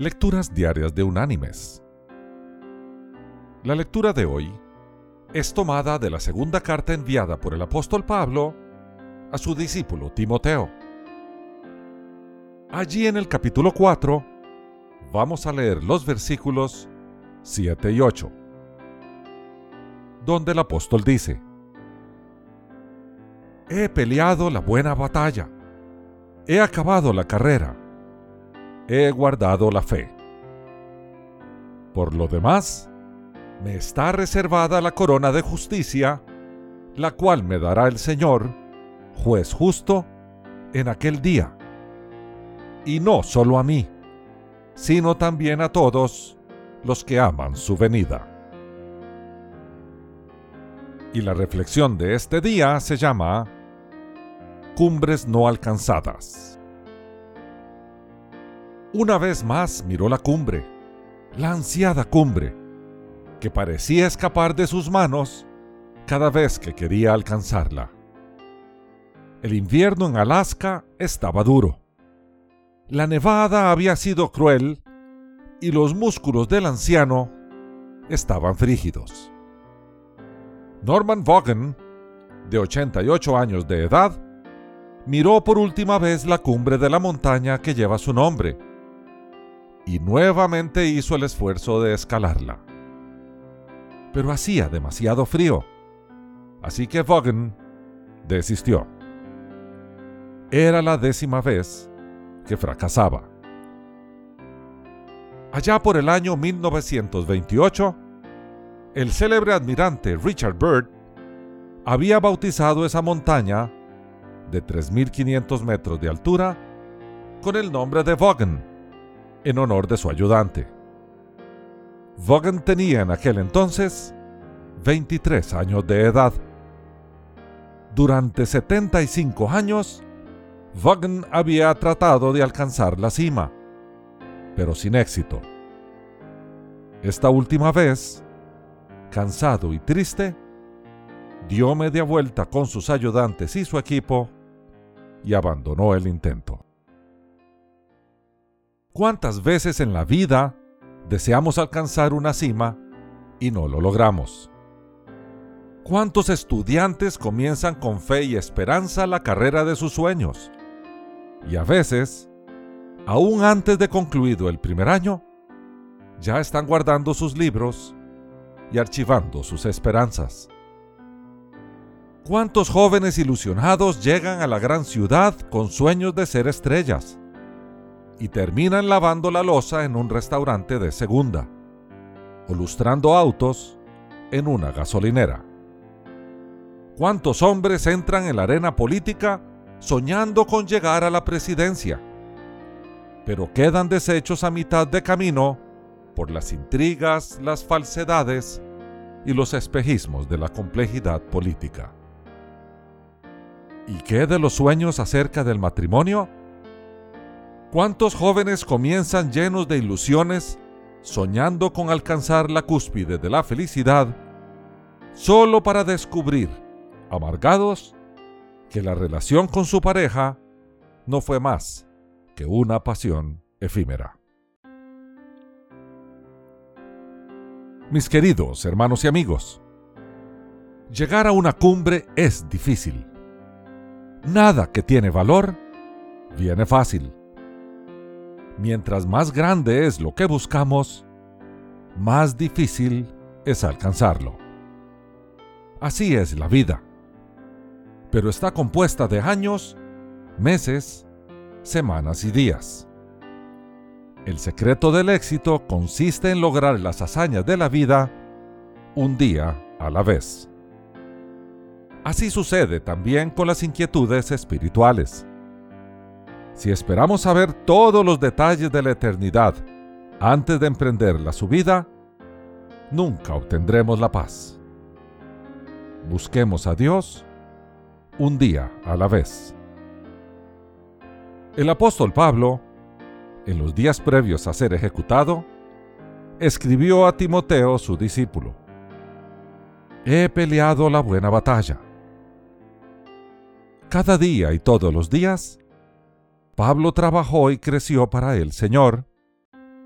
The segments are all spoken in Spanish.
Lecturas Diarias de Unánimes. La lectura de hoy es tomada de la segunda carta enviada por el apóstol Pablo a su discípulo Timoteo. Allí en el capítulo 4 vamos a leer los versículos 7 y 8, donde el apóstol dice, He peleado la buena batalla, he acabado la carrera, he guardado la fe. Por lo demás, me está reservada la corona de justicia, la cual me dará el Señor, juez justo, en aquel día. Y no solo a mí, sino también a todos los que aman su venida. Y la reflexión de este día se llama Cumbres no alcanzadas. Una vez más miró la cumbre, la ansiada cumbre, que parecía escapar de sus manos cada vez que quería alcanzarla. El invierno en Alaska estaba duro. La nevada había sido cruel y los músculos del anciano estaban frígidos. Norman Vaughan, de 88 años de edad, miró por última vez la cumbre de la montaña que lleva su nombre y nuevamente hizo el esfuerzo de escalarla. Pero hacía demasiado frío, así que Vaughan desistió. Era la décima vez que fracasaba. Allá por el año 1928, el célebre admirante Richard Byrd había bautizado esa montaña de 3.500 metros de altura con el nombre de Vaughan, en honor de su ayudante. Vaughan tenía en aquel entonces 23 años de edad. Durante 75 años, Vaughan había tratado de alcanzar la cima pero sin éxito. Esta última vez, cansado y triste, dio media vuelta con sus ayudantes y su equipo y abandonó el intento. ¿Cuántas veces en la vida deseamos alcanzar una cima y no lo logramos? ¿Cuántos estudiantes comienzan con fe y esperanza la carrera de sus sueños? Y a veces aún antes de concluido el primer año, ya están guardando sus libros y archivando sus esperanzas. ¿Cuántos jóvenes ilusionados llegan a la gran ciudad con sueños de ser estrellas y terminan lavando la losa en un restaurante de segunda o lustrando autos en una gasolinera? ¿Cuántos hombres entran en la arena política soñando con llegar a la presidencia? pero quedan deshechos a mitad de camino por las intrigas, las falsedades y los espejismos de la complejidad política. ¿Y qué de los sueños acerca del matrimonio? ¿Cuántos jóvenes comienzan llenos de ilusiones, soñando con alcanzar la cúspide de la felicidad, solo para descubrir, amargados, que la relación con su pareja no fue más una pasión efímera. Mis queridos hermanos y amigos, llegar a una cumbre es difícil. Nada que tiene valor viene fácil. Mientras más grande es lo que buscamos, más difícil es alcanzarlo. Así es la vida. Pero está compuesta de años, meses semanas y días. El secreto del éxito consiste en lograr las hazañas de la vida un día a la vez. Así sucede también con las inquietudes espirituales. Si esperamos saber todos los detalles de la eternidad antes de emprender la subida, nunca obtendremos la paz. Busquemos a Dios un día a la vez. El apóstol Pablo, en los días previos a ser ejecutado, escribió a Timoteo, su discípulo, He peleado la buena batalla. Cada día y todos los días, Pablo trabajó y creció para el Señor,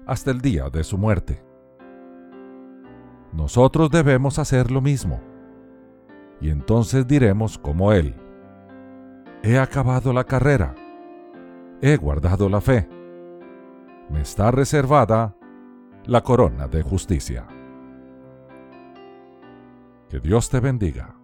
hasta el día de su muerte. Nosotros debemos hacer lo mismo, y entonces diremos como Él, he acabado la carrera, he guardado la fe, me está reservada la corona de justicia. Que Dios te bendiga.